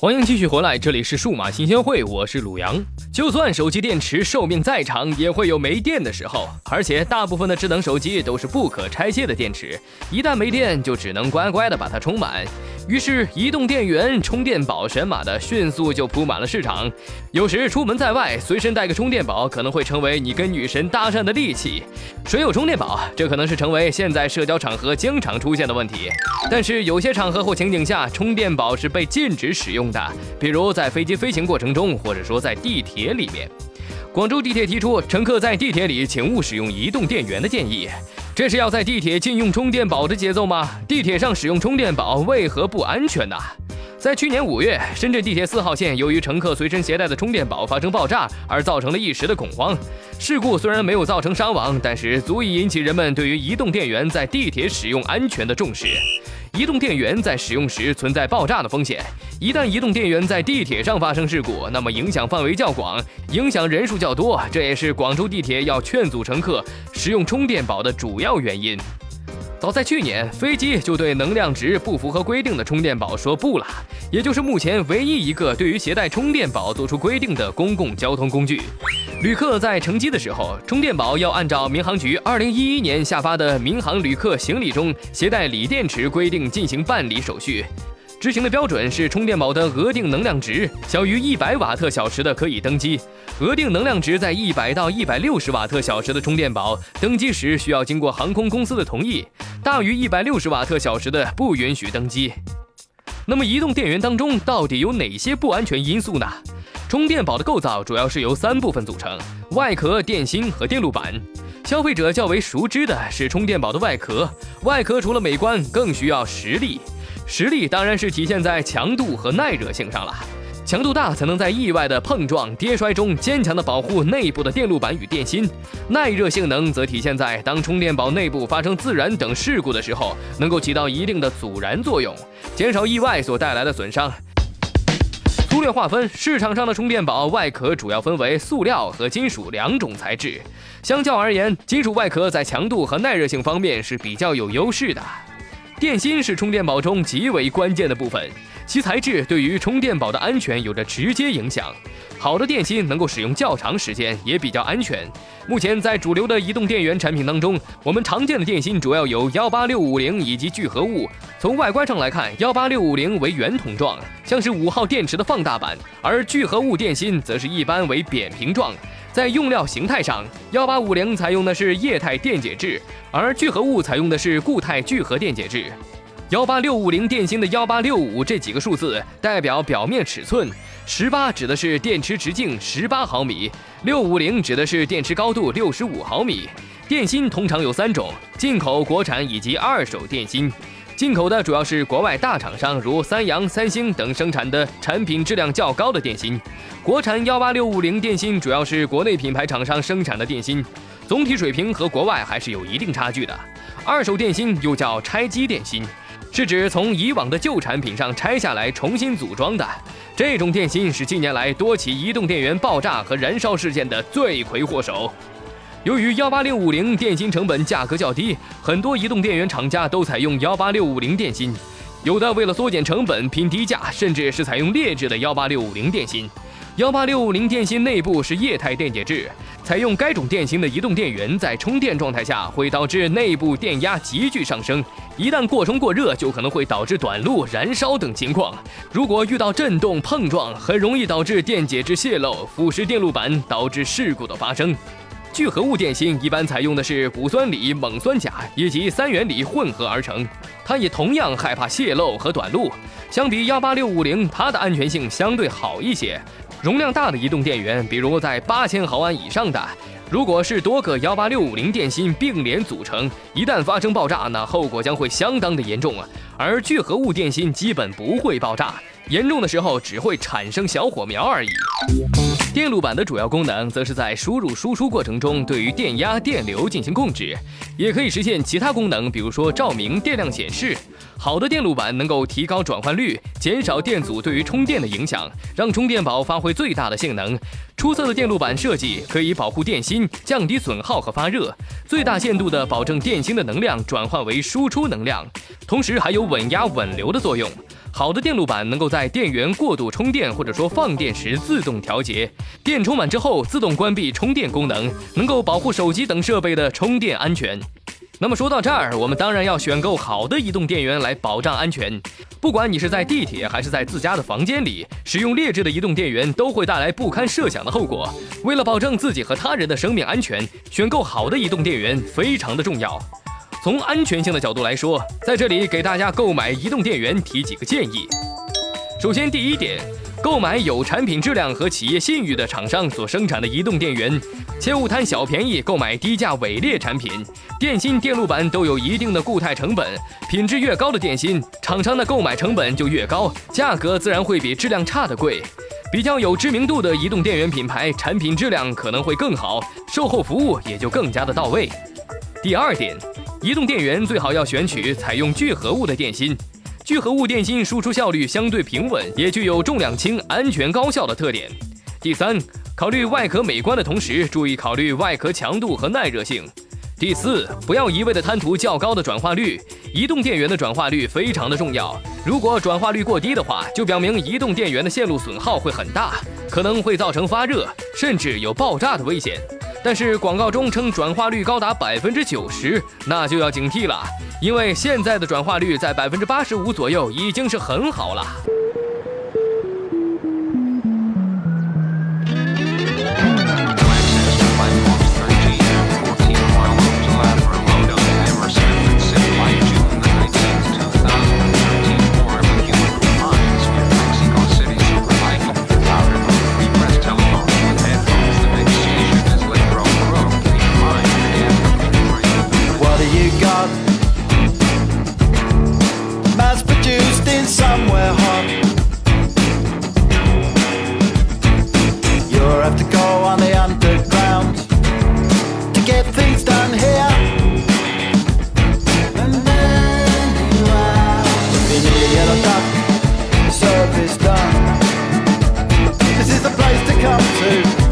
欢迎继续回来，这里是数码新鲜会，我是鲁阳。就算手机电池寿命再长，也会有没电的时候，而且大部分的智能手机都是不可拆卸的电池，一旦没电，就只能乖乖的把它充满。于是，移动电源、充电宝神马的迅速就铺满了市场。有时出门在外，随身带个充电宝，可能会成为你跟女神搭讪的利器。谁有充电宝？这可能是成为现在社交场合经常出现的问题。但是有些场合或情景下，充电宝是被禁止使用的，比如在飞机飞行过程中，或者说在地铁里面。广州地铁提出，乘客在地铁里请勿使用移动电源的建议。这是要在地铁禁用充电宝的节奏吗？地铁上使用充电宝为何不安全呢？在去年五月，深圳地铁四号线由于乘客随身携带的充电宝发生爆炸，而造成了一时的恐慌。事故虽然没有造成伤亡，但是足以引起人们对于移动电源在地铁使用安全的重视。移动电源在使用时存在爆炸的风险，一旦移动电源在地铁上发生事故，那么影响范围较广，影响人数较多，这也是广州地铁要劝阻乘客使用充电宝的主要原因。早在去年，飞机就对能量值不符合规定的充电宝说不了，也就是目前唯一一个对于携带充电宝做出规定的公共交通工具。旅客在乘机的时候，充电宝要按照民航局二零一一年下发的《民航旅客行李中携带锂电池规定》进行办理手续。执行的标准是充电宝的额定能量值小于一百瓦特小时的可以登机，额定能量值在一百到一百六十瓦特小时的充电宝登机时需要经过航空公司的同意，大于一百六十瓦特小时的不允许登机。那么移动电源当中到底有哪些不安全因素呢？充电宝的构造主要是由三部分组成：外壳、电芯和电路板。消费者较为熟知的是充电宝的外壳，外壳除了美观，更需要实力。实力当然是体现在强度和耐热性上了，强度大才能在意外的碰撞跌摔中坚强的保护内部的电路板与电芯，耐热性能则体现在当充电宝内部发生自燃等事故的时候，能够起到一定的阻燃作用，减少意外所带来的损伤。粗略划分，市场上的充电宝外壳主要分为塑料和金属两种材质，相较而言，金属外壳在强度和耐热性方面是比较有优势的。电芯是充电宝中极为关键的部分，其材质对于充电宝的安全有着直接影响。好的电芯能够使用较长时间，也比较安全。目前在主流的移动电源产品当中，我们常见的电芯主要有幺八六五零以及聚合物。从外观上来看，幺八六五零为圆筒状，像是五号电池的放大版，而聚合物电芯则是一般为扁平状。在用料形态上，幺八五零采用的是液态电解质，而聚合物采用的是固态聚合电解质。幺八六五零电芯的幺八六五这几个数字代表表面尺寸，十八指的是电池直径十八毫米，六五零指的是电池高度六十五毫米。电芯通常有三种：进口、国产以及二手电芯。进口的主要是国外大厂商，如三洋、三星等生产的产品质量较高的电芯。国产幺八六五零电芯主要是国内品牌厂商生产的电芯，总体水平和国外还是有一定差距的。二手电芯又叫拆机电芯，是指从以往的旧产品上拆下来重新组装的。这种电芯是近年来多起移动电源爆炸和燃烧事件的罪魁祸首。由于幺八六五零电芯成本价格较低，很多移动电源厂家都采用幺八六五零电芯，有的为了缩减成本拼低价，甚至是采用劣质的幺八六五零电芯。幺八六五零电芯内部是液态电解质，采用该种电芯的移动电源在充电状态下会导致内部电压急剧上升，一旦过充过热，就可能会导致短路、燃烧等情况。如果遇到震动碰撞，很容易导致电解质泄漏，腐蚀电路板，导致事故的发生。聚合物电芯一般采用的是钴酸锂、锰酸钾以及三元锂混合而成，它也同样害怕泄漏和短路。相比幺八六五零，它的安全性相对好一些。容量大的移动电源，比如在八千毫安以上的，如果是多个幺八六五零电芯并联组成，一旦发生爆炸，那后果将会相当的严重啊。而聚合物电芯基本不会爆炸。严重的时候只会产生小火苗而已。电路板的主要功能则是在输入输出过程中对于电压、电流进行控制，也可以实现其他功能，比如说照明、电量显示。好的电路板能够提高转换率，减少电阻对于充电的影响，让充电宝发挥最大的性能。出色的电路板设计可以保护电芯，降低损耗和发热，最大限度地保证电芯的能量转换为输出能量，同时还有稳压稳流的作用。好的电路板能够在电源过度充电或者说放电时自动调节，电充满之后自动关闭充电功能，能够保护手机等设备的充电安全。那么说到这儿，我们当然要选购好的移动电源来保障安全。不管你是在地铁还是在自家的房间里，使用劣质的移动电源都会带来不堪设想的后果。为了保证自己和他人的生命安全，选购好的移动电源非常的重要。从安全性的角度来说，在这里给大家购买移动电源提几个建议。首先，第一点。购买有产品质量和企业信誉的厂商所生产的移动电源，切勿贪小便宜购买低价伪劣产品。电芯、电路板都有一定的固态成本，品质越高的电芯，厂商的购买成本就越高，价格自然会比质量差的贵。比较有知名度的移动电源品牌，产品质量可能会更好，售后服务也就更加的到位。第二点，移动电源最好要选取采用聚合物的电芯。聚合物电芯输出效率相对平稳，也具有重量轻、安全高效的特点。第三，考虑外壳美观的同时，注意考虑外壳强度和耐热性。第四，不要一味的贪图较高的转化率，移动电源的转化率非常的重要。如果转化率过低的话，就表明移动电源的线路损耗会很大，可能会造成发热，甚至有爆炸的危险。但是广告中称转化率高达百分之九十，那就要警惕了。因为现在的转化率在百分之八十五左右，已经是很好了。come to.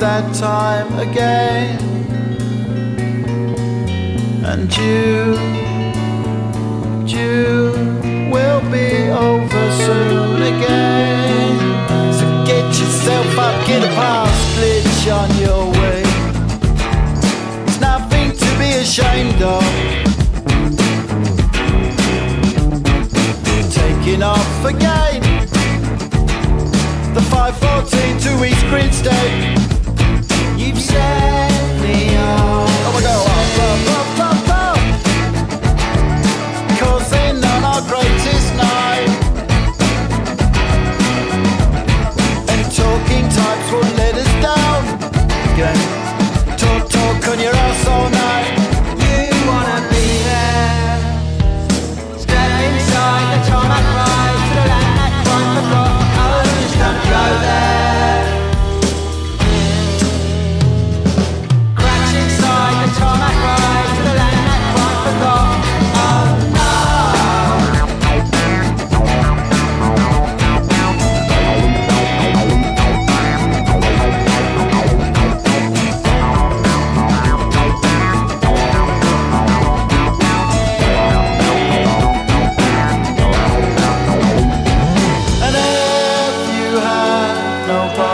That time again. And you, you will be over soon again. So get yourself up, get a pass glitch on your way. It's nothing to be ashamed of. Taking off again. The 514 to East Grid State when you're all so nice. No.